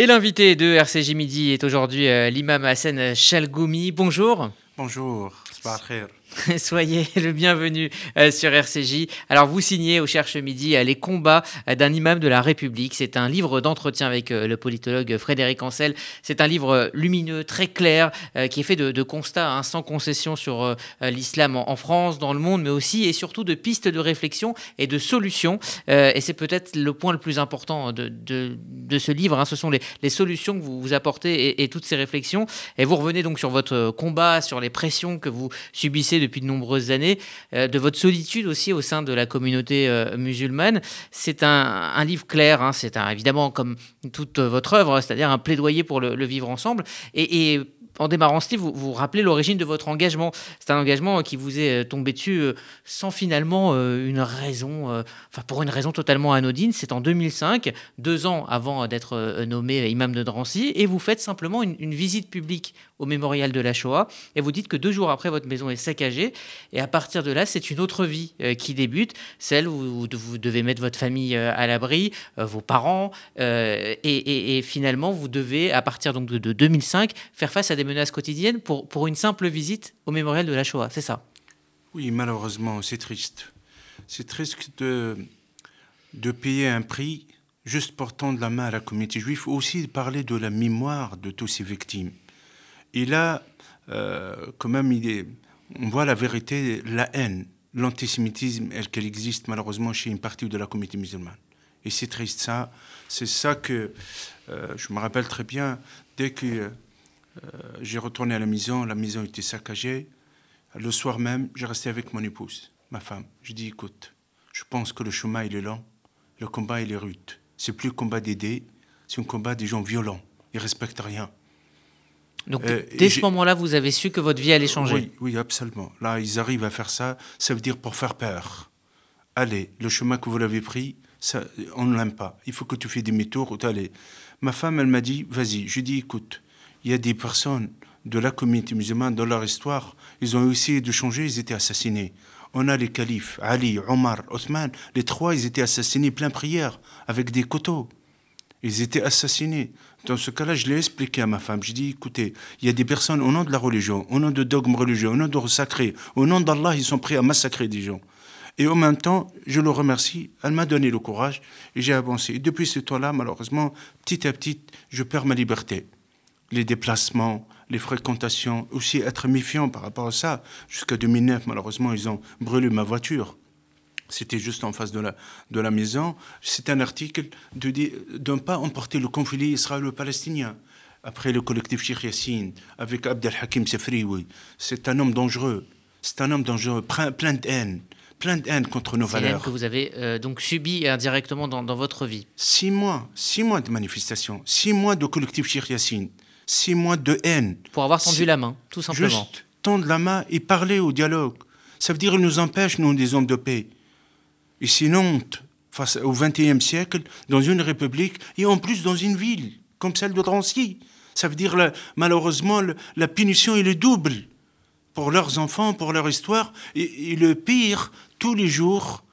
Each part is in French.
Et l'invité de RCJ Midi est aujourd'hui euh, l'imam Hassan Chalgoumi. Bonjour. Bonjour. Soyez le bienvenu euh, sur RCJ. Alors, vous signez au Cherche Midi euh, Les combats euh, d'un imam de la République. C'est un livre d'entretien avec le politologue Frédéric Ancel. C'est un livre lumineux, très clair, qui est fait de, constats hein, sans concession sur l'islam en, France, dans le monde, mais aussi et surtout de pistes de réflexion et de solutions. et c'est peut-être le point le plus important de, de, ce livre. Hein. Ce sont les, les, solutions que vous, vous apportez et, et toutes ces réflexions. Et vous revenez donc sur votre combat, sur les pressions que vous subissez depuis de nombreuses années, euh, de votre solitude aussi au sein de la communauté euh, musulmane. C'est un, livre clair, hein, c'est évidemment comme toute votre œuvre, c'est-à-dire un plaidoyer pour le, vivre ensemble. Et en démarrant livre, vous vous rappelez l'origine de votre engagement. C'est un engagement qui vous est euh, tombé dessus euh, sans finalement euh, une raison, enfin pour une raison totalement anodine. C'est en 2005, deux ans avant d'être nommé imam de Drancy, et vous faites simplement une, visite publique au mémorial de la Shoah, et vous dites que deux jours après, votre maison est saccagée, et à partir de là, c'est une autre vie qui débute, celle où vous devez mettre votre famille à l'abri, vos parents, et, finalement, vous devez, à partir donc de 2005, faire face à des menaces quotidiennes pour, pour une simple visite au mémorial de la Shoah, c'est ça? Oui, malheureusement, c'est triste. C'est triste de, de payer un prix juste pour tendre la main à la communauté juive, aussi parler de la mémoire de tous ces victimes. Et là, euh, quand même, il est, on voit la vérité, la haine, l'antisémitisme, qu'elle existe malheureusement chez une partie de la communauté musulmane. Et c'est triste ça. C'est ça que euh, je me rappelle très bien, dès que j'ai retourné à la maison, la maison était saccagée. Le soir même, j'ai resté avec mon épouse, ma femme. Je dis, écoute, je pense que le chemin, il est long, le combat, il est rude. C'est plus le combat d'aider, c'est un combat des gens violents. Ils respectent rien. Donc, euh, dès ce moment-là, vous avez su que votre vie allait changer Oui, oui, absolument. Là, ils arrivent à faire ça, ça veut dire pour faire peur. Allez, le chemin que vous l'avez pris, ça, on ne l'aime pas. Il faut que tu fais demi-tour ou allez. Ma femme, elle m'a dit, vas-y. Je dis, écoute, il y a des personnes de la communauté musulmane dans leur histoire, ils ont essayé de changer, ils étaient assassinés. On a les califes, Ali, Omar, Othman, les trois, ils étaient assassinés plein prière, avec des couteaux. Ils étaient assassinés. Dans ce cas-là, je l'ai expliqué à ma femme. Je dis, écoutez, il y a des personnes au nom de la religion, au nom de dogmes religieux, au nom de sacré, au nom d'Allah, ils sont prêts à massacrer des gens. Et en même temps, je le remercie. Elle m'a donné le courage et j'ai avancé. Et depuis ce temps-là, malheureusement, petit à petit, je perds ma liberté les déplacements, les fréquentations, aussi être méfiant par rapport à ça. Jusqu'à 2009, malheureusement, ils ont brûlé ma voiture. C'était juste en face de la, de la maison. C'est un article de, de ne pas emporter le conflit israélo-palestinien. Après le collectif Sheikh Yassine, avec Abdel Hakim Sefrioui. C'est un homme dangereux. C'est un homme dangereux, plein de haine plein de haine contre nos valeurs. que vous avez euh, donc subi indirectement dans, dans, votre vie. Six mois, six mois de manifestations, six mois de collectif Sheikh Yassine six mois de haine. Pour avoir tendu la main, tout simplement. Juste tendre la main et parler au dialogue. Ça veut dire qu'il nous empêche, nous, des hommes de paix. Et c'est honte face au XXIe siècle, dans une république, et en plus dans une ville, comme celle de Drancy. Ça veut dire, malheureusement, la punition est le double pour leurs enfants, pour leur histoire. Et, le pire, tous les jours,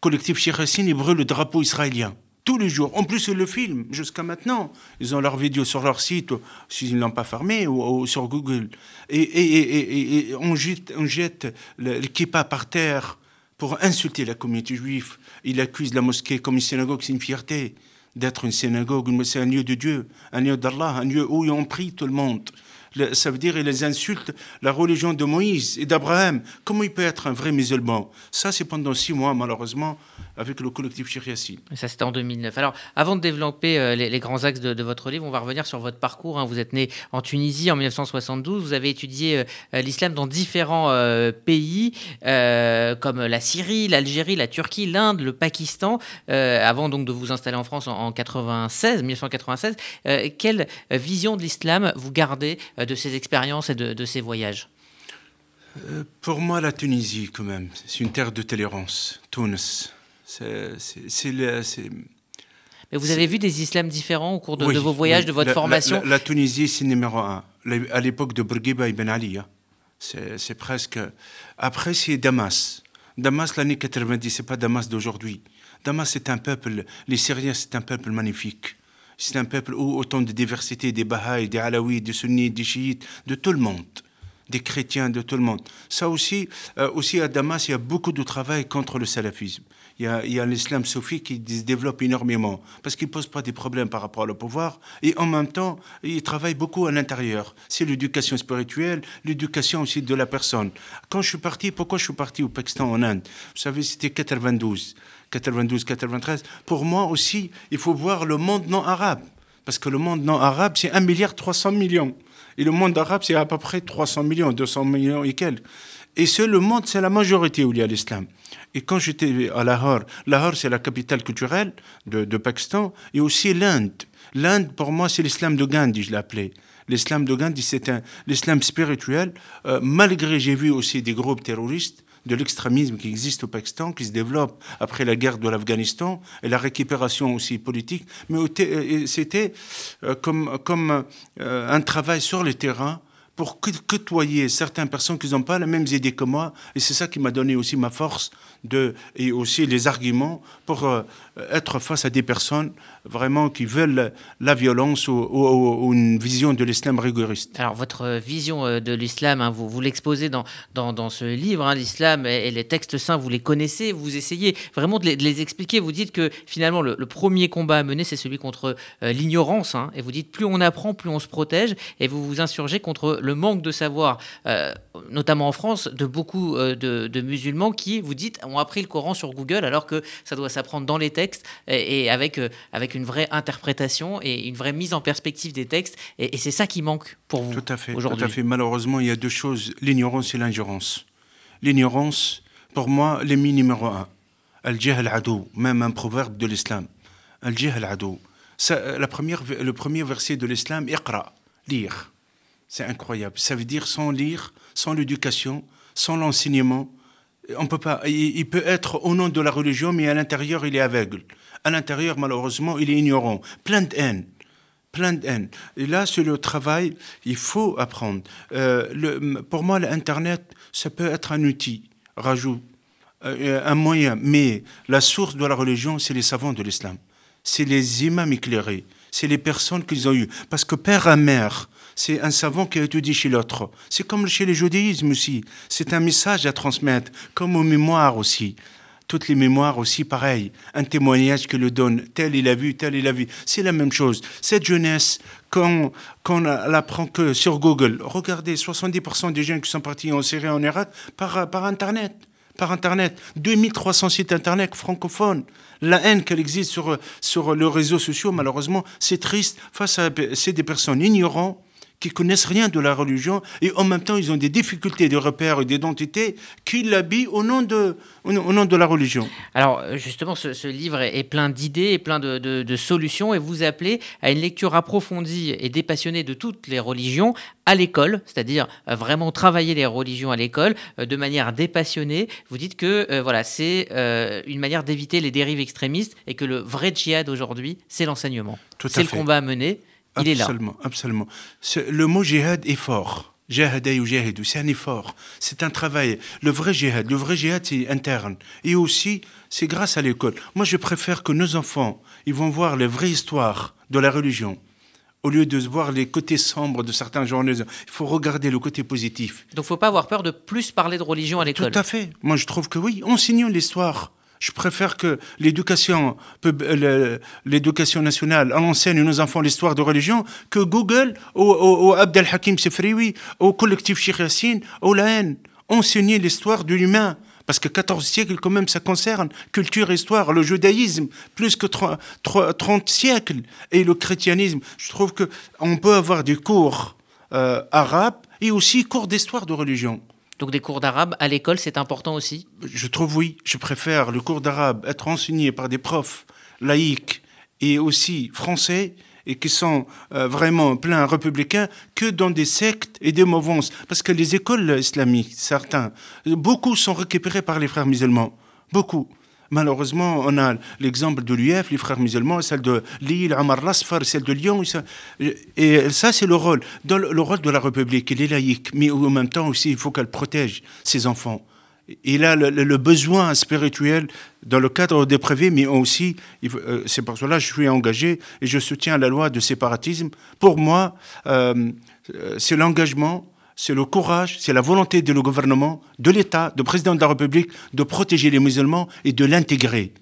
collectif Chirassine, brûle le drapeau israélien tous les jours. En plus, le filment jusqu'à maintenant. Ils ont leur vidéo sur leur site, s'ils ne l'ont pas fermé, ou, sur Google. Et, on jette, on jette le, par terre pour insulter la communauté juive. Il accuse la mosquée comme une synagogue, c'est une fierté d'être une synagogue, c'est un lieu de Dieu, un lieu d'Allah, un lieu où on prie tout le monde ça veut dire qu'ils insultent la religion de Moïse et d'Abraham. Comment il peut être un vrai musulman? Ça, c'est pendant six mois, malheureusement, avec le collectif Chiriassi. Ça, c'était en 2009. Alors, avant de développer euh, les, grands axes de, votre livre, on va revenir sur votre parcours. Hein. Vous êtes né en Tunisie en 1972. Vous avez étudié euh, l'islam dans différents euh, pays, comme la Syrie, l'Algérie, la Turquie, l'Inde, le Pakistan, avant donc de vous installer en France en, en 96, 1996. quelle vision de l'islam vous gardez de ces expériences et de, ces voyages euh, Pour moi, la Tunisie, quand même, c'est une terre de tolérance. Tunis, c'est mais vous avez vu des islams différents au cours de, vos voyages, de votre formation la, Tunisie, c'est numéro un. À l'époque de Bourguiba ibn Ali, hein. c'est presque. Après, c'est Damas. Damas, l'année 90, c'est pas Damas d'aujourd'hui. Damas, c'est un peuple. Les Syriens, c'est un peuple magnifique. C'est un peuple où autant de diversité, des Bahaïs, des Alaouis, des Sunnites, des Chiites, de tout le monde des chrétiens, de tout le monde. Ça aussi, euh, aussi à Damas, il y a beaucoup de travail contre le salafisme. Il y a, l'islam soufi qui se développe énormément parce qu'il ne pose pas des problèmes par rapport au pouvoir et en même temps, il travaille beaucoup à l'intérieur. C'est l'éducation spirituelle, l'éducation aussi de la personne. Quand je suis parti, pourquoi je suis parti au Pakistan, en Inde? Vous savez, c'était 92, 92, 93. Pour moi aussi, il faut voir le monde non arabe parce que le monde non arabe, c'est 1 milliard 300 millions. Et le monde arabe, c'est à peu près 300 millions, 200 millions et quelques. Et c'est le monde, c'est la majorité où il y a l'islam. Et quand j'étais à Lahore, Lahore, c'est la capitale culturelle de, Pakistan, et aussi l'Inde. L'Inde, pour moi, c'est l'islam de Gandhi, je l'appelais. L'islam de Gandhi, c'est l'islam spirituel. Euh, malgré, j'ai vu aussi des groupes terroristes de l'extrémisme qui existe au Pakistan, qui se développe après la guerre de l'Afghanistan et la récupération aussi politique. Mais c'était euh, comme, comme euh, un travail sur le terrain pour côtoyer certaines personnes qui n'ont pas les mêmes idées que moi. Et c'est ça qui m'a donné aussi ma force et aussi les arguments pour euh, être face à des personnes vraiment qui veulent la violence ou, une vision de l'islam rigoriste. Alors votre vision euh, de l'islam, hein, vous, vous l'exposez dans, dans, ce livre, hein, l'islam et, les textes saints, vous les connaissez, vous essayez vraiment de les, expliquer. Vous dites que finalement le, premier combat à mener, c'est celui contre euh, l'ignorance. Hein, et vous dites plus on apprend, plus on se protège. Et vous vous insurgez contre le manque de savoir, notamment en France, de beaucoup de, de musulmans qui, vous dites, ont appris le Coran sur Google alors que ça doit s'apprendre dans les textes et, avec, euh, avec une vraie interprétation et une vraie mise en perspective des textes. Et, c'est ça qui manque pour vous Tout à fait. Tout à fait. Malheureusement, il y a deux choses l'ignorance et l'ingérence. L'ignorance, pour moi, l'ennemi numéro un. Al-Jahl adou, même un proverbe de l'islam. Al-Jahl adou. La première, le premier verset de l'islam, Iqra, lire. C'est incroyable. Ça veut dire sans lire, sans l'éducation, sans l'enseignement, on peut pas. Il, peut être au nom de la religion, mais à l'intérieur, il est aveugle. À l'intérieur, malheureusement, il est ignorant. Plein de haine. Plein de haine. Et là, sur le travail, il faut apprendre. Euh, pour moi, l'Internet, ça peut être un outil, rajout, euh, un moyen. Mais la source de la religion, c'est les savants de l'islam. C'est les imams éclairés. C'est les personnes qu'ils ont eues. Parce que père et mère, c'est un savant qui a étudié chez l'autre. C'est comme chez les judaïsmes aussi. C'est un message à transmettre, comme aux mémoires aussi. Toutes les mémoires aussi, pareil. Un témoignage que le donne. Tel il a vu, tel il a vu. C'est la même chose. Cette jeunesse, quand, quand on l'apprend que sur Google, regardez, 70% des jeunes qui sont partis en Syrie, en Irak, par, par Internet par Internet. 2300 sites Internet francophones. La haine qu'elle existe sur, sur les réseaux sociaux, malheureusement, c'est triste face à c'est des personnes ignorantes qui connaissent rien de la religion et en même temps ils ont des difficultés de repères et d'identité qui l'habillent au nom de au nom de la religion. Alors justement, ce, livre est plein d'idées et plein de, solutions et vous appelez à une lecture approfondie et dépassionnée de toutes les religions à l'école, c'est-à-dire euh, vraiment travailler les religions à l'école euh, de manière dépassionnée. Vous dites que euh, voilà, c'est une manière d'éviter les dérives extrémistes et que le vrai djihad aujourd'hui, c'est l'enseignement. C'est le combat à mener. Il est là. Absolument, absolument. Le mot jihad est fort. ou c'est un effort, c'est un travail. Le vrai jihad, le vrai jihad, c'est interne. Et aussi, c'est grâce à l'école. Moi, je préfère que nos enfants, ils vont voir les vraies histoires de la religion. Au lieu de voir les côtés sombres de certains journalistes, il faut regarder le côté positif. Donc, il ne faut pas avoir peur de plus parler de religion à l'école. Tout à fait. Moi, je trouve que oui, enseignons l'histoire. Je préfère que l'éducation, l'éducation nationale enseigne à nos enfants l'histoire de religion que Google ou, ou, Abdel Hakim Sefrioui, au collectif Yassine, ou la haine. Enseigner l'histoire de l'humain. Parce que 14 siècles, quand même, ça concerne culture, histoire, le judaïsme, plus que 30, siècles, et le chrétianisme. Je trouve qu'on peut avoir des cours euh, arabes et aussi cours d'histoire de religion. Donc des cours d'arabe à l'école, c'est important aussi Je trouve oui. Je préfère le cours d'arabe être enseigné par des profs laïcs et aussi français et qui sont euh, vraiment pleins républicains que dans des sectes et des mouvances. Parce que les écoles islamiques, certains, beaucoup sont récupérés par les frères musulmans. Beaucoup. Malheureusement, on a l'exemple de l'UF, les frères musulmans, celle de Lille, Amar Lasfar, celle de Lyon. Et ça, c'est le rôle. Le rôle de la République, elle est laïque, mais en même temps aussi, il faut qu'elle protège ses enfants. il a le, besoin spirituel dans le cadre des prévus, mais aussi, euh, c'est pour cela que je suis engagé et je soutiens la loi de séparatisme. Pour moi, euh, c'est l'engagement, c'est le courage, c'est la volonté de le gouvernement, de l'État, du président de la République de protéger les musulmans et de l'intégrer.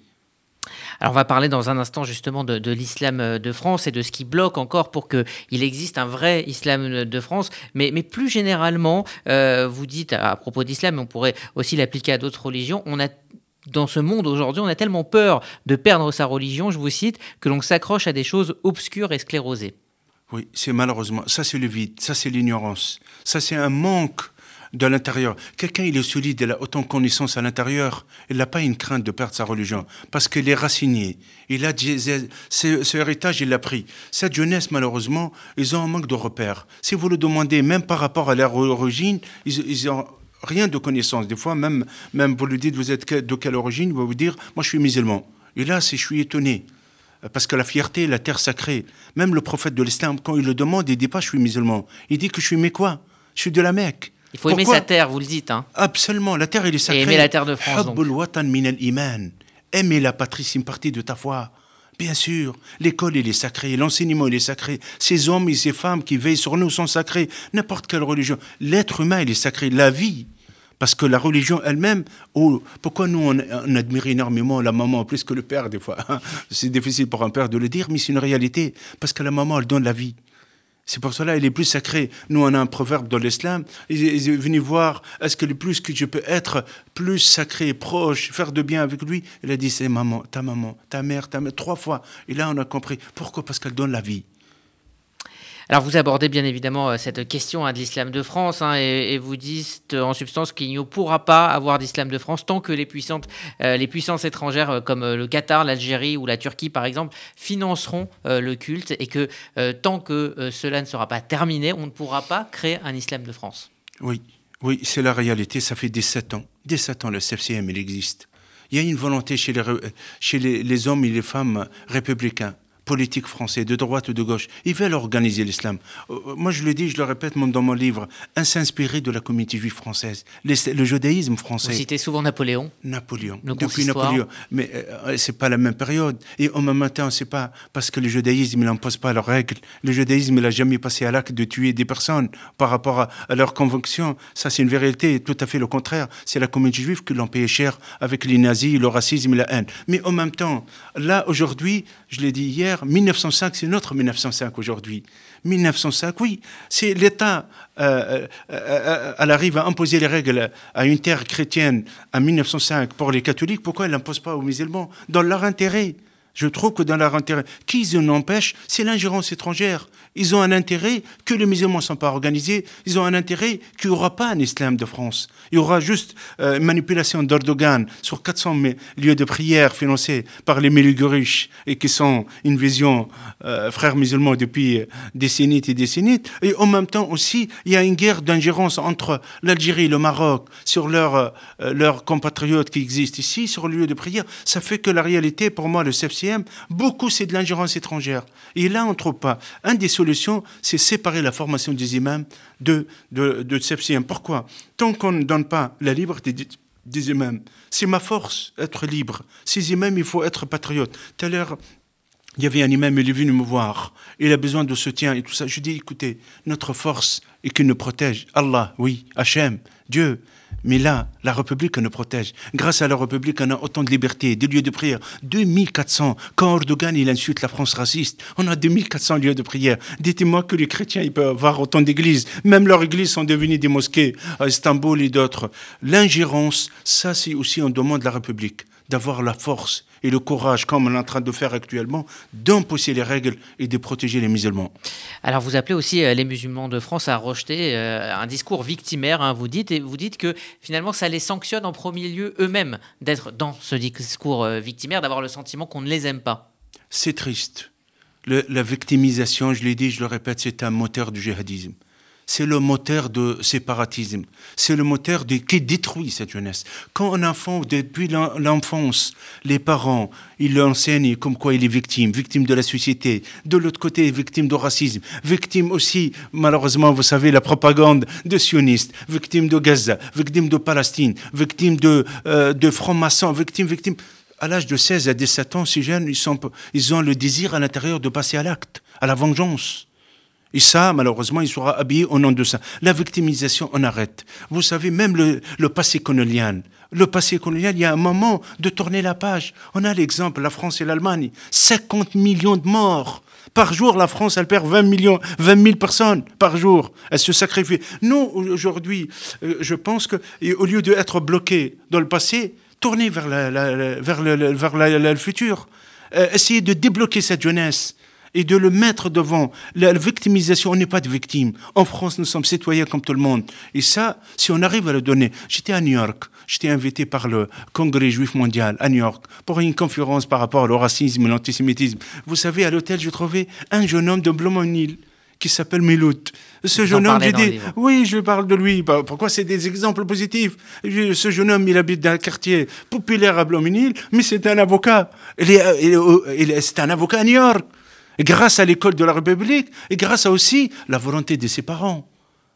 Alors on va parler dans un instant justement de, l'islam euh, de France et de ce qui bloque encore pour qu'il existe un vrai islam de France. Mais, mais plus généralement, euh, vous dites à, propos d'islam, on pourrait aussi l'appliquer à d'autres religions, on a dans ce monde aujourd'hui, on a tellement peur de perdre sa religion, je vous cite, que l'on s'accroche à des choses obscures et sclérosées. Oui, c'est malheureusement, ça c'est le vide, ça c'est l'ignorance, ça c'est un manque de l'intérieur. Quelqu'un, il est solide, il a autant de connaissances à l'intérieur, il n'a pas une crainte de perdre sa religion, parce qu'il est raciné. Il a ce, héritage, il l'a pris. Cette jeunesse, malheureusement, ils ont un manque de repères. Si vous le demandez, même par rapport à leur origine, ils, ont rien de connaissances. Des fois, même, même vous lui dites, vous êtes de quelle origine, il va vous dire, moi je suis musulman. Et là, je suis étonné. Parce que la fierté, la terre sacrée, même le prophète de l'islam, quand il le demande, il dit pas je suis musulman. Il dit que je suis quoi Je suis de la Mecque. Il faut aimer sa terre, vous le dites. Hein. Absolument, la terre, elle est sacrée. Et aimer la terre de France. Aimer la patrie, c'est une partie de ta foi. Bien sûr, l'école, elle est sacrée, l'enseignement, il est sacré. Ces hommes et ces femmes qui veillent sur nous sont sacrés. N'importe quelle religion. L'être humain, il est sacré. La vie, parce que la religion elle-même, oh, pourquoi nous on, admire énormément la maman plus que le père des fois C'est difficile pour un père de le dire, mais c'est une réalité. Parce que la maman, elle donne la vie. C'est pour cela qu'il est plus sacré. Nous, on a un proverbe dans l'islam. Il est venu voir, est-ce que le plus que je peux être plus sacré, proche, faire de bien avec lui? Il a dit, c'est maman, ta maman, ta mère, ta mère, trois fois. Et là, on a compris. Pourquoi? Parce qu'elle donne la vie. Alors vous abordez bien évidemment euh, cette question hein, de l'islam de France hein, et, vous dites euh, en substance qu'il ne pourra pas avoir d'islam de France tant que les, puissantes, euh, les puissances étrangères comme le Qatar, l'Algérie ou la Turquie par exemple financeront le culte et que tant que cela ne sera pas terminé, on ne pourra pas créer un islam de France. Oui, oui, c'est la réalité. Ça fait 17 ans. 17 ans, le CFCM, il existe. Il y a une volonté chez les hommes et les femmes républicains politique français, de droite ou de gauche. Ils veulent organiser l'islam. Euh, euh, moi, je le dis, je le répète dans mon livre, un s'inspirer de la communauté juive française, le judaïsme français. Vous citez souvent Napoléon Napoléon. depuis Napoléon. Mais euh, c'est pas la même période. Et en même temps, c'est pas parce que le judaïsme n'impose pas leurs règles. Le judaïsme n'a jamais passé à l'acte de tuer des personnes par rapport à, leurs convictions. Ça, c'est une vérité. Tout à fait le contraire. C'est la communauté juive qui l'ont payé cher avec les nazis, le racisme et la haine. Mais en même temps, là, aujourd'hui, je l'ai dit hier, 1905, c'est notre 1905 aujourd'hui. 1905, oui, c'est l'État, euh, euh, euh, arrive à imposer les règles à une terre chrétienne en 1905 pour les catholiques, pourquoi elle n'impose pas aux musulmans? Dans leur intérêt. Je trouve que dans leur intérêt, qui en empêche, c'est l'ingérence étrangère. Ils ont un intérêt que les musulmans ne sont pas organisés. Ils ont un intérêt qu'il n'y aura pas un islam de France. Il y aura juste euh, manipulation d'Erdogan sur 400 lieux de prière financés par les Méligoriches et qui sont une vision euh, frères musulmans depuis décennies et décennies. Et en même temps aussi, il y a une guerre d'ingérence entre l'Algérie et le Maroc sur leurs euh, leurs compatriotes qui existent ici, sur le lieu de prière. Ça fait que la réalité, pour moi, le CFC beaucoup c'est de l'ingérence étrangère. Et là, on ne trouve pas. Un des solutions, c'est séparer la formation des imams de, de, de Pourquoi? Tant qu'on ne donne pas la liberté des, imams, c'est ma force, être libre. Ces imams, il faut être patriote. Tout à l'heure, il y avait un imam, il est venu me voir. Il a besoin de soutien et tout ça. Je dis, écoutez, notre force est qu'il nous protège. Allah, oui, Hachem, Dieu. Mais là, la République nous protège. Grâce à la République, on a autant de liberté, de lieux de prière. 2400. Quand Erdogan, il insulte la France raciste, on a 2400 lieux de prière. Dites-moi que les chrétiens, ils peuvent avoir autant d'églises. Même leurs églises sont devenues des mosquées à Istanbul et d'autres. L'ingérence, ça, c'est aussi un demande de la République d'avoir la force et le courage, comme on est en train de faire actuellement, d'imposer les règles et de protéger les musulmans. Alors vous appelez aussi euh, les musulmans de France à rejeter euh, un discours victimaire, hein, vous dites, et vous dites que finalement ça les sanctionne en premier lieu eux-mêmes d'être dans ce discours euh, victimaire, d'avoir le sentiment qu'on ne les aime pas. C'est triste. la victimisation, je l'ai dit, je le répète, c'est un moteur du djihadisme. C'est le moteur de séparatisme. C'est le moteur de, qui détruit cette jeunesse. Quand un enfant, depuis l'enfance, les parents, ils l'enseignent comme quoi il est victime, victime de la société. De l'autre côté, victime de racisme, victime aussi, malheureusement, vous savez, la propagande de sionistes, victime de Gaza, victime de Palestine, victime de, euh, de francs-maçons, victime, victime. À l'âge de 16 à 17 ans, ces jeunes, ils, ont le désir à l'intérieur de passer à l'acte, à la vengeance. Et ça, malheureusement, il sera habillé au nom de ça. La victimisation, on arrête. Vous savez, même le, passé colonial, le passé colonial, il y a un moment de tourner la page. On a l'exemple, la France et l'Allemagne. 50 millions de morts. Par jour, la France, elle perd 20 millions, 20 000 personnes par jour. Elle se sacrifie. Nous, aujourd'hui, euh, je pense que, au lieu d'être bloqué dans le passé, tourner vers, vers, le, vers le futur. Euh, essayer de débloquer cette jeunesse et de le mettre devant. La victimisation, on n'est pas de victime. En France, nous sommes citoyens comme tout le monde. Et ça, si on arrive à le donner. J'étais à New York. J'étais invité par le Congrès juif mondial à New York pour une conférence par rapport au racisme et l'antisémitisme. Vous savez, à l'hôtel, je trouvais un jeune homme de Blomonil qui s'appelle Milout. Ce jeune homme, j'ai dit, oui, je parle de lui. Bah, pourquoi c'est des exemples positifs? Ce jeune homme, il habite dans un quartier populaire à Blomonil, mais c'est un avocat. C'est un avocat à New York grâce à l'école de la République, et grâce à aussi la volonté de ses parents.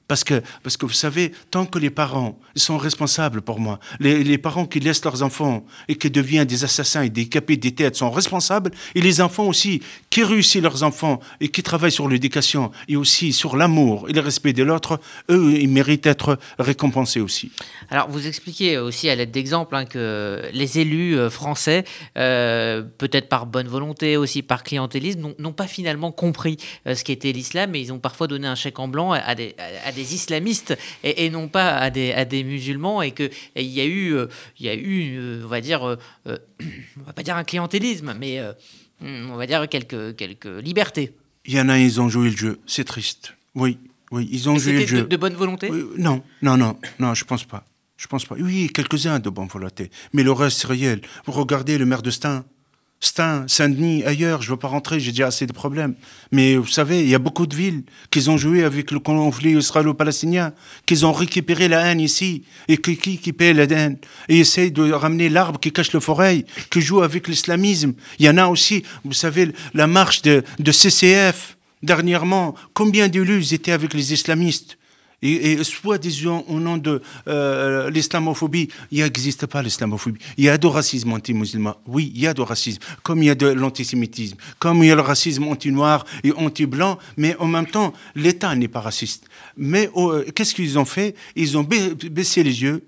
Parce que, parce que vous savez, tant que les parents sont responsables pour moi, les, parents qui laissent leurs enfants et qui deviennent des assassins et des capés des têtes sont responsables, et les enfants aussi qui réussissent leurs enfants et qui travaillent sur l'éducation et aussi sur l'amour et le respect de l'autre, eux, ils méritent d'être récompensés aussi. Alors, vous expliquez aussi à l'aide d'exemples hein, que les élus euh, français, euh, peut-être par bonne volonté, aussi par clientélisme, n'ont pas finalement compris euh, ce qu'était l'islam, et ils ont parfois donné un chèque en blanc à des, à des islamistes et, non pas à des, à des musulmans et qu'il y a eu, euh, il y a eu euh, on va dire, euh, on va pas dire un clientélisme, mais on va dire quelques, quelques libertés. Il y en a, ils ont joué le jeu. C'est triste. Oui, oui, ils ont joué le jeu. De, de bonne volonté? Non, non, non, non, je pense pas. Je pense pas. Oui, quelques-uns de bonne volonté. Mais le reste, c'est réel. Vous regardez le maire de Stein, Stein, Saint-Denis, ailleurs, je ne veux pas rentrer, j'ai déjà assez de problèmes. Mais vous savez, il y a beaucoup de villes qui ont joué avec le conflit israélo-palestinien, qui ont récupéré la haine ici, et qui, qui, paie la haine, et essayent de ramener l'arbre qui cache le forêt, qui joue avec l'islamisme. Il y en a aussi, vous savez, la marche de, de CCF, dernièrement, combien d'élus étaient avec les islamistes? Et, soit disons au nom de euh, l'islamophobie, il n'existe pas l'islamophobie. Il y a du racisme anti-musulman. Oui, il y a du racisme. Comme il y a de l'antisémitisme. Comme il y a le racisme anti-noir et anti-blanc. Mais en même temps, l'État n'est pas raciste. Mais euh, qu'est-ce qu'ils ont fait? Ils ont baissé les yeux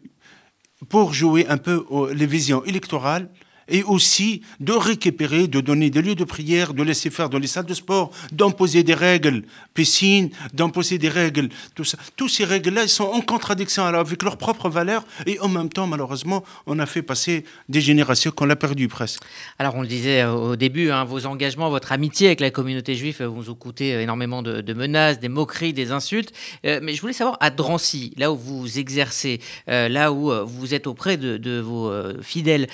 pour jouer un peu les visions électorales et aussi de récupérer, de donner des lieux de prière, de laisser faire dans les salles de sport, d'imposer des règles, piscine, d'imposer des règles, tout ça. Tous ces règles-là, ils sont en contradiction avec leurs propres valeurs et en même temps, malheureusement, on a fait passer des générations qu'on l'a perdu presque. Alors, on le disait au début, hein, vos engagements, votre amitié avec la communauté juive vous ont coûté énormément de, menaces, des moqueries, des insultes. Euh, mais je voulais savoir, à Drancy, là où vous exercez, euh, là où euh, vous êtes auprès de vos fidèles,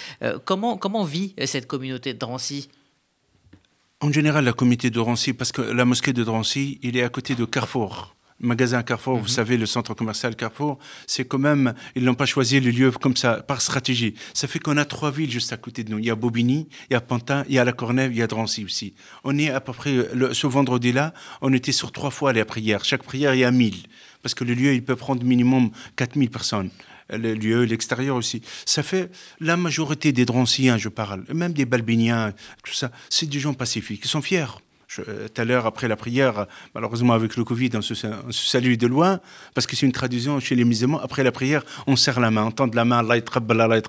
comment Comment vit euh, cette communauté de Drancy? En général, la communauté de Drancy, parce que la mosquée de Drancy, il est à côté de Carrefour. Le magasin Carrefour, vous mhm. savez, le centre commercial Carrefour, c'est quand même, ils n'ont pas choisi le lieu comme ça, par stratégie. Ça fait qu'on a trois villes juste à côté de nous. Il y a Bobigny, il y a Pantin, il y a La Cornève, il y a Drancy aussi. On est à peu près, ce vendredi-là, on était sur trois fois les prières. Chaque prière, il y a 1000. Parce que le lieu, il peut prendre minimum 4000 personnes les lieux, l'extérieur aussi. Ça fait la majorité des Dranciens, je parle, même des Balbiniens, tout ça, c'est des gens pacifiques, ils sont fiers. Euh, tout à l'heure, après la prière, malheureusement avec le Covid, on se, salue de loin, parce que c'est une tradition chez les musulmans. Après la prière, on serre la main, on tend la main, Allah Allah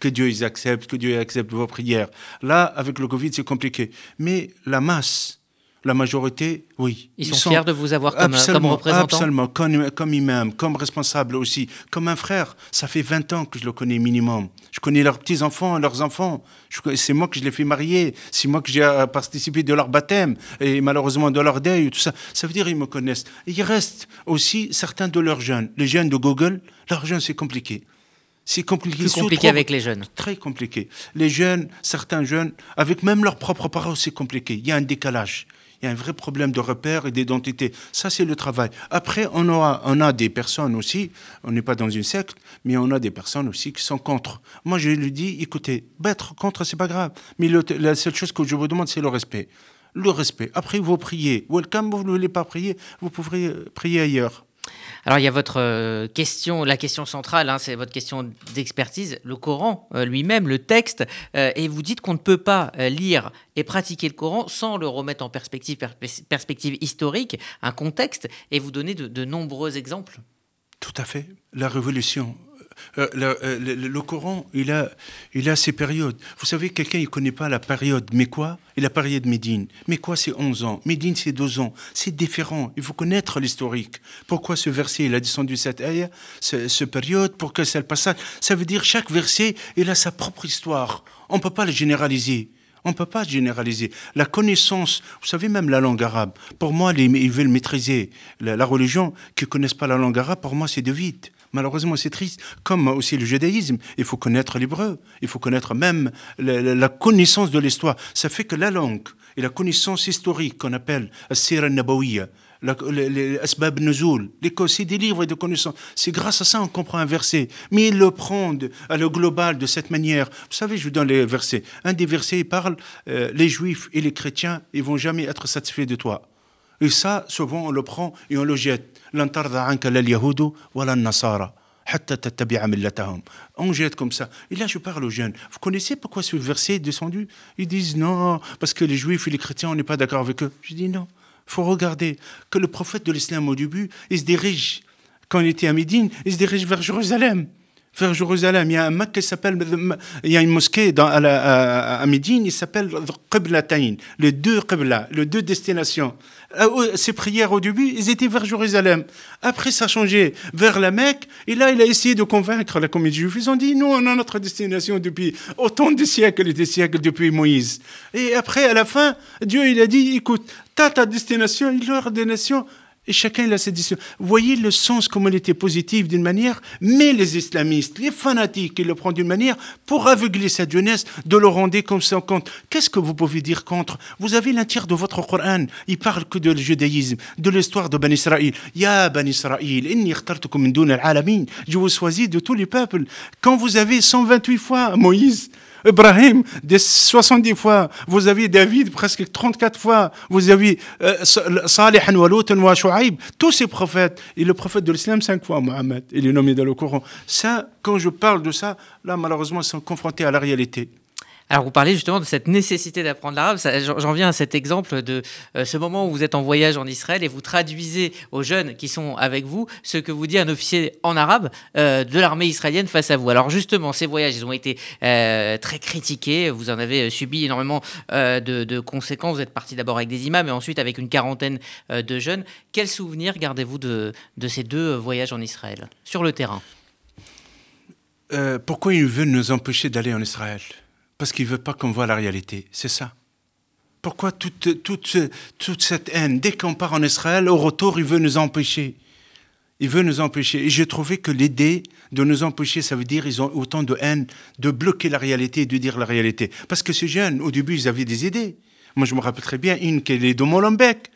que Dieu accepte, que Dieu accepte vos prières. Là, avec le Covid, c'est compliqué. Mais la masse, la majorité, oui. Ils, sont, fiers de vous avoir comme, comme représentant Absolument, comme, comme, imam, comme responsable aussi, comme un frère. Ça fait 20 ans que je le connais minimum. Je connais leurs petits-enfants, leurs enfants. C'est moi que je les fais marier. C'est moi que j'ai participé de leur baptême et malheureusement de leur deuil, tout ça. Ça veut dire qu'ils me connaissent. il reste aussi certains de leurs jeunes. Les jeunes de Google, leurs jeunes, c'est compliqué. C'est compliqué. C'est compliqué avec les jeunes. Très compliqué. Les jeunes, certains jeunes, avec même leurs propres parents, c'est compliqué. Il y a un décalage. Il y a un vrai problème de repère et d'identité. Ça, c'est le travail. Après, on, aura, on a des personnes aussi, on n'est pas dans une secte, mais on a des personnes aussi qui sont contre. Moi, je lui dis, écoutez, être contre, c'est pas grave. Mais la seule chose que je vous demande, c'est le respect. Le respect. Après, vous priez. Welcome, vous ne voulez pas prier, vous pouvez prier ailleurs. Alors il y a votre euh, question, la question centrale, hein, c'est votre question d'expertise, le Coran euh, lui-même, le texte, euh, et vous dites qu'on ne peut pas lire et pratiquer le Coran sans le remettre en perspective, perspective historique, un contexte, et vous donner de nombreux exemples. Tout à fait. La révolution euh, euh, le, Coran, il a, il a ses périodes. Vous savez, quelqu'un, il ne connaît pas la période mais quoi? Et la période Médine. Mais quoi, c'est 11 ans? Médine, c'est 12 ans. C'est différent. Il faut connaître l'historique. Pourquoi ce verset, il a descendu cette ce, période, pour que ça le passe Ça veut dire chaque verset, il a sa propre histoire. On ne peut pas le généraliser. On ne peut pas généraliser. La connaissance, vous savez, même la langue arabe, pour moi, ils veulent maîtriser la, religion, qui ne connaissent pas la langue arabe, pour moi, c'est de vide. Malheureusement, c'est triste. Comme aussi le judaïsme, il faut connaître l'hébreu, il faut connaître même la, connaissance de l'histoire. Ça fait que la langue et la connaissance historique qu'on appelle Sira Nabawiya, les Asbab Nuzul, c'est des livres de connaissances. C'est grâce à ça qu'on comprend un verset. Mais ils le prennent à le global de cette manière. Vous savez, je vous donne les versets. Un des versets, il parle euh, les juifs et les chrétiens, ils vont jamais être satisfaits de toi. Et ça, souvent, on le prend et on le jette. On jette comme ça. Et là, je parle aux jeunes. Vous connaissez pourquoi ce verset est descendu? Ils disent non, parce que les juifs et les chrétiens, on n'est pas d'accord avec eux. Je dis non. Il faut regarder que le prophète de l'islam au début, il se dirige, quand il était à Médine, il se dirige vers Jérusalem vers Jérusalem. Il y a une mosquée à, Médine, il s'appelle Qiblatayn, les deux Qibla, les deux destinations. Euh, Ses prières au début, ils étaient vers Jérusalem. Après, ça a changé vers la Mecque. Et là, il a essayé de convaincre la communauté juive. Ils ont dit, nous, on a notre destination depuis autant de siècles et des siècles depuis Moïse. Et après, à la fin, Dieu, il a dit, écoute, t'as ta destination, il leur destination, et chacun a ses décisions. Voyez le sens, comme il était positif d'une manière, mais les islamistes, les fanatiques, ils le prennent d'une manière pour aveugler cette jeunesse, de le rendre comme ça compte. Qu'est-ce que vous pouvez dire contre? Vous avez l'entière de votre Coran, il parle que de judaïsme, de l'histoire de Ben Israël. Ya Ben Israël, je vous choisis de tous les peuples. Quand vous avez 128 fois Moïse, Ibrahim, des 70 fois. Vous avez David, presque 34 fois. Vous avez euh, Salih, wa Shu'aib, tous ces prophètes. Et le prophète de l'islam, cinq fois, Mohammed. Il est nommé dans le Coran. Ça, quand je parle de ça, là, malheureusement, ils sont confrontés à la réalité. Alors, vous parlez justement de cette nécessité d'apprendre l'arabe. J'en viens à cet exemple de euh, ce moment où vous êtes en voyage en Israël et vous traduisez aux jeunes qui sont avec vous ce que vous dit un officier en arabe euh, de l'armée israélienne face à vous. Alors, justement, ces voyages, ils ont été euh, très critiqués. Vous en avez subi énormément de, conséquences. Vous êtes parti d'abord avec des imams et ensuite avec une quarantaine de jeunes. Quels souvenirs gardez-vous de, de ces deux voyages en Israël, sur le terrain? Pourquoi ils veulent nous empêcher d'aller en Israël? Parce qu'il ne veut pas qu'on voit la réalité. C'est ça. Pourquoi toute, toute, toute cette haine Dès qu'on part en Israël, au retour, il veut nous empêcher. Il veut nous empêcher. Et j'ai trouvé que l'idée de nous empêcher, ça veut dire qu'ils ont autant de haine, de bloquer la réalité et de dire la réalité. Parce que ces jeunes, au début, ils avaient des idées. Moi, je me rappelle très bien une qui est de Molenbeek.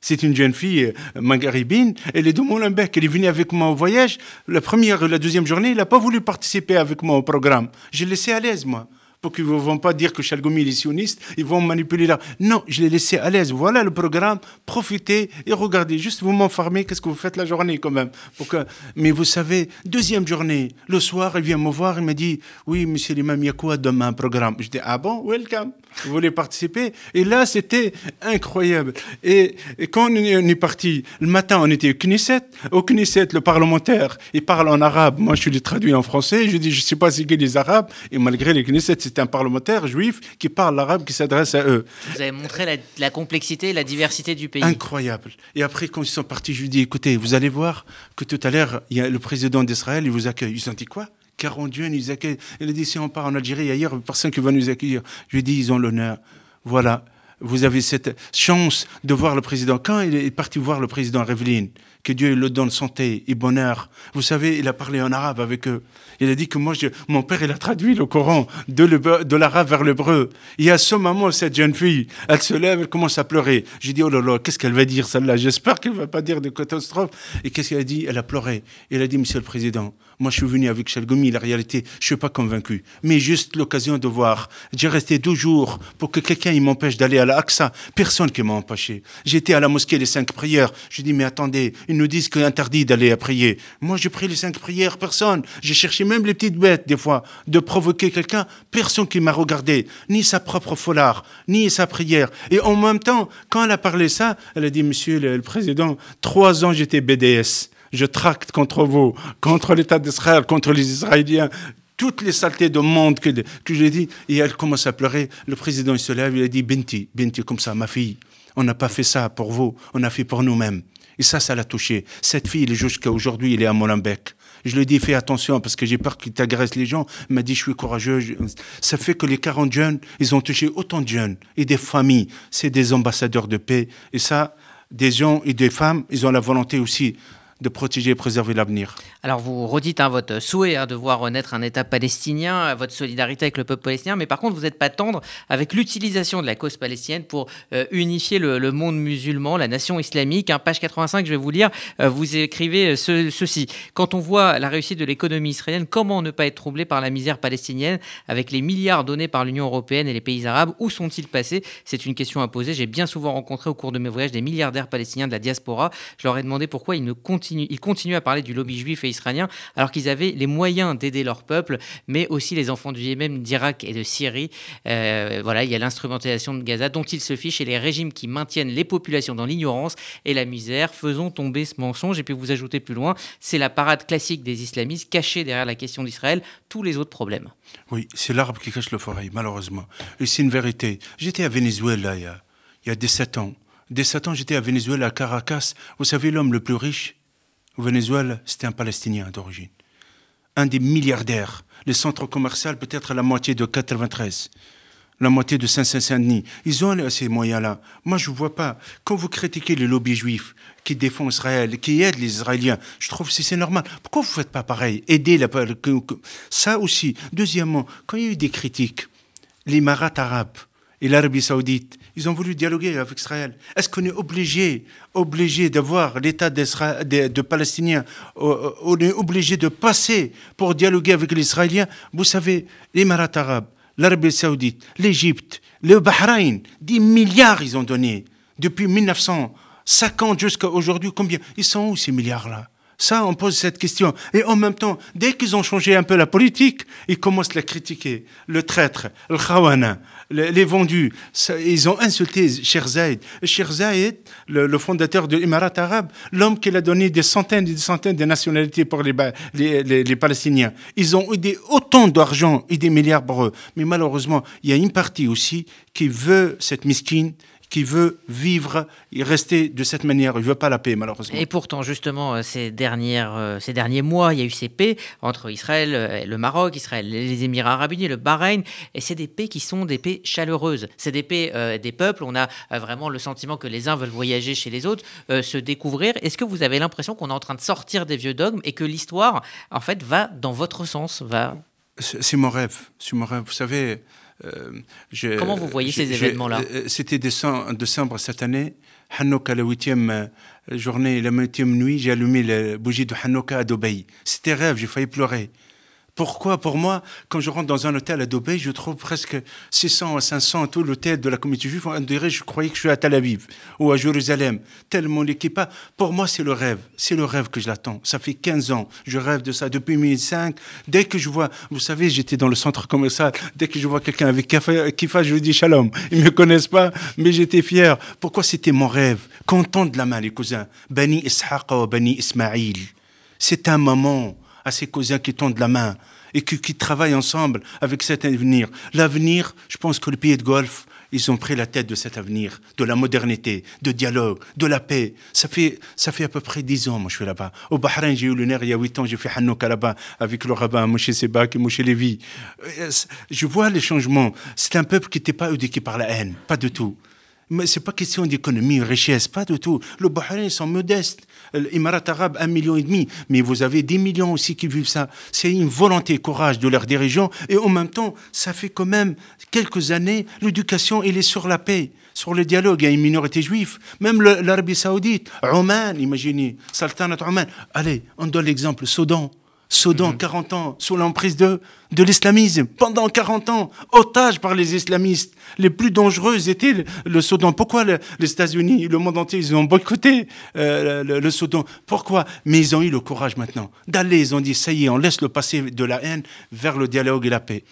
C'est une jeune fille euh, maghrébine. Elle est de Molenbeek. Elle est venue avec moi au voyage. La première, la deuxième journée, elle n'a pas voulu participer avec moi au programme. J'ai laissé à l'aise, moi pour qu'ils ne vont pas dire que Chalgoumi est sioniste, ils vont manipuler là. Non, je l'ai laissé à l'aise. Voilà le programme, profitez et regardez. Juste vous m'enfermez, qu'est-ce que vous faites la journée quand même? Pour que... Mais vous savez, deuxième journée, le soir, il vient me voir, il m'a dit, oui, monsieur l'imam, il y a quoi demain programme? Je dis, ah bon, welcome, vous voulez participer? Et là, c'était incroyable. Et, quand on est, parti, le matin, on était au Knesset. Au Knesset, le parlementaire, il parle en arabe. Moi, je lui traduit en français. Je dis, je ne sais pas c'est qui les arabes. Et malgré les Knesset, c'est un parlementaire juif qui parle l'arabe, qui s'adresse à eux. Vous avez montré la, complexité et la diversité du pays. Incroyable. Et après, quand ils sont partis, je lui dis, écoutez, vous allez voir que tout à l'heure, il y a le président d'Israël, il vous accueille. Ils ont dit quoi? 40 jeunes, ils accueillent. Il a dit, si on part en Algérie, ailleurs, personne qui va nous accueillir. Je lui ai dit, ils ont l'honneur. Voilà. Vous avez cette chance de voir le président. Quand il est parti voir le président Revlin, que Dieu le donne santé et bonheur. Vous savez, il a parlé en arabe avec eux. Il a dit que moi, mon père, il a traduit le Coran de, l'arabe vers l'hébreu. Et à ce moment, cette jeune fille, elle se lève, elle commence à pleurer. J'ai dit, oh là là, qu'est-ce qu'elle va dire, celle-là? J'espère qu'elle ne va pas dire de catastrophe. Et qu'est-ce qu'elle a dit? Elle a pleuré. Elle a dit, Monsieur le Président, moi, je suis venu avec Chalgoumi. La réalité, je suis pas convaincu. Mais juste l'occasion de voir. J'ai resté deux jours pour que quelqu'un m'empêche d'aller à l'Aqsa. Personne qui m'a empêché. J'étais à la mosquée les cinq prières. Je dis, mais attendez, ils nous disent qu'il est interdit d'aller à prier. Moi, j'ai pris les cinq prières. Personne. J'ai cherché même les petites bêtes, des fois, de provoquer quelqu'un. Personne qui m'a regardé. Ni sa propre foulard, ni sa prière. Et en même temps, quand elle a parlé ça, elle a dit, monsieur le président, trois ans j'étais BDS je tracte contre vous, contre l'État d'Israël, contre les Israéliens, toutes les saletés de monde que, que j'ai dit. Et elle commence à pleurer. Le président il se lève, il a dit Binti, Binti, comme ça, ma fille, on n'a pas fait ça pour vous, on a fait pour nous-mêmes. Et ça, ça l'a touché. Cette fille, jusqu'à aujourd'hui, il est à Molenbeek. Je lui ai dit, fais attention parce que j'ai peur qu'il t'agresse les gens. Il m'a dit, je suis courageux. Ça fait que les 40 jeunes, ils ont touché autant de jeunes et des familles. C'est des ambassadeurs de paix. Et ça, des gens et des femmes, ils ont la volonté aussi de protéger et préserver l'avenir. Alors vous redites hein, votre souhait hein, de voir naître un État palestinien, votre solidarité avec le peuple palestinien, mais par contre vous n'êtes pas tendre avec l'utilisation de la cause palestinienne pour euh, unifier le, monde musulman, la nation islamique. Hein, page 85, je vais vous lire, euh, vous écrivez euh, ceci. Quand on voit la réussite de l'économie israélienne, comment ne pas être troublé par la misère palestinienne avec les milliards donnés par l'Union européenne et les pays arabes? Où sont-ils passés C'est une question à poser. J'ai bien souvent rencontré au cours de mes voyages des milliardaires palestiniens de la diaspora. Je leur ai demandé pourquoi ils ne continuent, ils continuent à parler du lobby juif et israéliens, alors qu'ils avaient les moyens d'aider leur peuple, mais aussi les enfants du Yémen, d'Irak et de Syrie. Euh, voilà, il y a l'instrumentalisation de Gaza dont ils se fichent et les régimes qui maintiennent les populations dans l'ignorance et la misère. Faisons tomber ce mensonge. Et puis vous ajoutez plus loin, c'est la parade classique des islamistes cachés derrière la question d'Israël, tous les autres problèmes. Oui, c'est l'arbre qui cache le forêt, malheureusement. Et c'est une vérité. J'étais à Venezuela il y a, il y a 17 ans. 17 ans, j'étais à Venezuela, à Caracas. Vous savez, l'homme le plus riche, au Venezuela, c'était un Palestinien d'origine. Un des milliardaires. Le centre commercial, peut-être la moitié de 93. La moitié de Saint-Saint-Denis. Ils ont ces moyens-là. Moi, je ne vois pas. Quand vous critiquez les lobbies juifs qui défendent Israël, qui aident les Israéliens, je trouve que c'est normal. Pourquoi vous ne faites pas pareil? Aider la... Ça aussi. Deuxièmement, quand il y a eu des critiques, les marats arabes et l'Arabie saoudite, ils ont voulu dialoguer avec Israël. Est-ce qu'on est obligé, obligé d'avoir l'État de, de Palestiniens? On est obligé de passer pour dialoguer avec les Israéliens? Vous savez, les Marats arabes, l'Arabie saoudite, l'Égypte, le Bahreïn, 10 milliards ils ont donné. Depuis 1950 jusqu'à aujourd'hui, combien? Ils sont où ces milliards-là? Ça, on pose cette question. Et en même temps, dès qu'ils ont changé un peu la politique, ils commencent à la critiquer. Le traître, le khawana, les vendus. Ils ont insulté Cher Zayed. Cher Zayed, le, fondateur de l'Émirat arabe, l'homme qui a donné des centaines et des centaines de nationalités pour les, les, les, Palestiniens. Ils ont eu autant d'argent et des milliards pour eux. Mais malheureusement, il y a une partie aussi qui veut cette misquine qui veut vivre et rester de cette manière. Il ne veut pas la paix, malheureusement. Et pourtant, justement, euh, ces, dernières, euh, ces derniers mois, il y a eu ces paix entre Israël, euh, le Maroc, Israël, les Émirats arabes unis, le Bahreïn. Et c'est des paix qui sont des paix chaleureuses. C'est des paix des peuples. On a vraiment le sentiment que les uns veulent voyager chez les autres, se découvrir. Est-ce que vous avez l'impression qu'on est en train de sortir des vieux dogmes et que l'histoire, en fait, va dans votre sens va... C'est mon rêve. C'est mon rêve. Vous savez, euh, Comment vous voyez ces événements-là euh, C'était décembre, décembre cette année. Hanouka, la huitième euh, journée, la huitième nuit, j'ai allumé la bougie de Hanouka à Dubaï. C'était rêve, j'ai failli pleurer. Pourquoi? Pour moi, quand je rentre dans un hôtel à Dubaï, je trouve presque 600 à 500 tout l'hôtel de la communauté juive. On dirait, je croyais que je suis à Tel Aviv ou à Jérusalem. Tellement l'équipage. Pour moi, c'est le rêve. C'est le rêve que je l'attends. Ça fait 15 ans. Je rêve de ça depuis 2005. Dès que je vois, vous savez, j'étais dans le centre commercial. Dès que je vois quelqu'un avec Kifa, je lui dis shalom. Ils me connaissent pas, mais j'étais fier. Pourquoi c'était mon rêve? De la main, les cousins. Bani Ishaq ou Bani Ismaïl. C'est un moment à ses cousins qui tendent la main et qui, travaillent ensemble avec cet avenir. L'avenir, je pense que le pays de Golfe, ils ont pris la tête de cet avenir, de la modernité, de dialogue, de la paix. Ça fait, ça fait à peu près dix ans, moi, je suis là-bas. Au Bahreïn, j'ai eu nerf il y a huit ans, j'ai fait Hanouka là-bas avec le rabbin Moshe Sebak et Moshe Lévi. Euh, je vois les changements. C'est un peuple qui n'était pas éduqué par la haine, pas du tout. Mais c'est pas question d'économie, richesse, pas du tout. Le Bahreïn, ils sont modestes. L'Émirat arabe, un million et demi. Mais vous avez des millions aussi qui vivent ça. C'est une volonté, courage de leurs dirigeants. Et en même temps, ça fait quand même quelques années, l'éducation, elle est sur la paix, sur le dialogue. Il y a une minorité juive. Même l'Arabie Saoudite, Oman, imaginez, Sultanat Oman. Allez, on donne l'exemple, Soudan. Soudan, 40 mhm. ans, sous l'emprise de, de l'islamisme. Pendant 40 ans, otage par les islamistes. Les plus dangereux étaient le, Soudan. Pourquoi les États-Unis, le monde entier, ils ont boycotté euh, le, le, Soudan Pourquoi? Mais ils ont eu le courage maintenant d'aller, ils ont dit, ça y est, on laisse le passé de la haine vers le dialogue et la paix.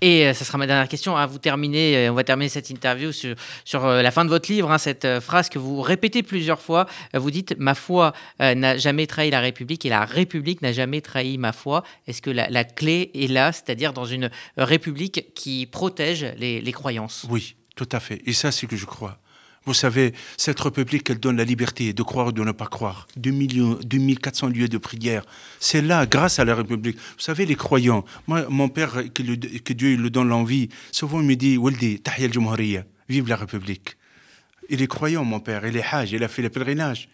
Et euh, ça sera ma dernière question. À vous terminer, euh, on va terminer cette interview sur, euh, la fin de votre livre, hein, cette phrase que vous répétez plusieurs fois. Vous dites Ma foi n'a jamais trahi la République et la République n'a jamais trahi ma foi. Est-ce que la, clé est là, c'est-à-dire dans une République qui protège les, croyances? Oui, tout à fait. Et ça, c'est que je crois. Vous savez, cette République, elle donne la liberté de croire ou de ne pas croire. 2 millions, 2400 lieux de prière. C'est là, grâce à la République. Vous savez, les croyants, moi, mon père, que, Dieu lui donne l'envie, souvent il me dit, Waldi, tahya al vive la République. Il est croyant, mon père, il est hajj, il a fait le pèlerinage.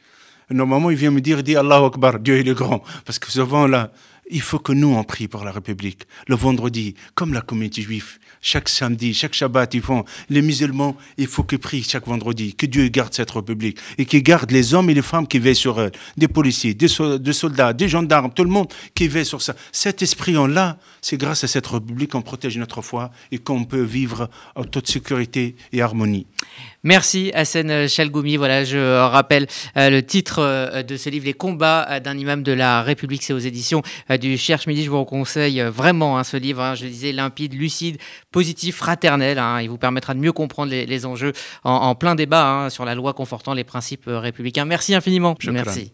Normalement, il vient me dire, dit Allahu Akbar, Dieu il est grand. Parce que souvent, là, il faut que nous, on prie pour la République. Le vendredi, comme la communauté juive, chaque samedi, chaque Shabbat, ils font. Les musulmans, il faut qu'ils prient chaque vendredi. Que Dieu garde cette République. Et qu'il garde les hommes et les femmes qui veillent sur elle. Des policiers, des, soldats, des gendarmes, tout le monde qui veille sur ça. Cet esprit en là, c'est grâce à cette République qu'on protège notre foi et qu'on peut vivre en toute sécurité et harmonie. Merci Hassan Chalgoumi. Voilà, je rappelle euh, le titre euh, de ce livre, Les combats d'un imam de la République. C'est aux éditions euh, du Cherche Midi. Je vous conseille vraiment hein, ce livre. Hein. je disais limpide, lucide, positif, fraternel. Hein. il vous permettra de mieux comprendre les, enjeux en, plein débat sur la loi confortant les principes républicains. Merci infiniment. Merci.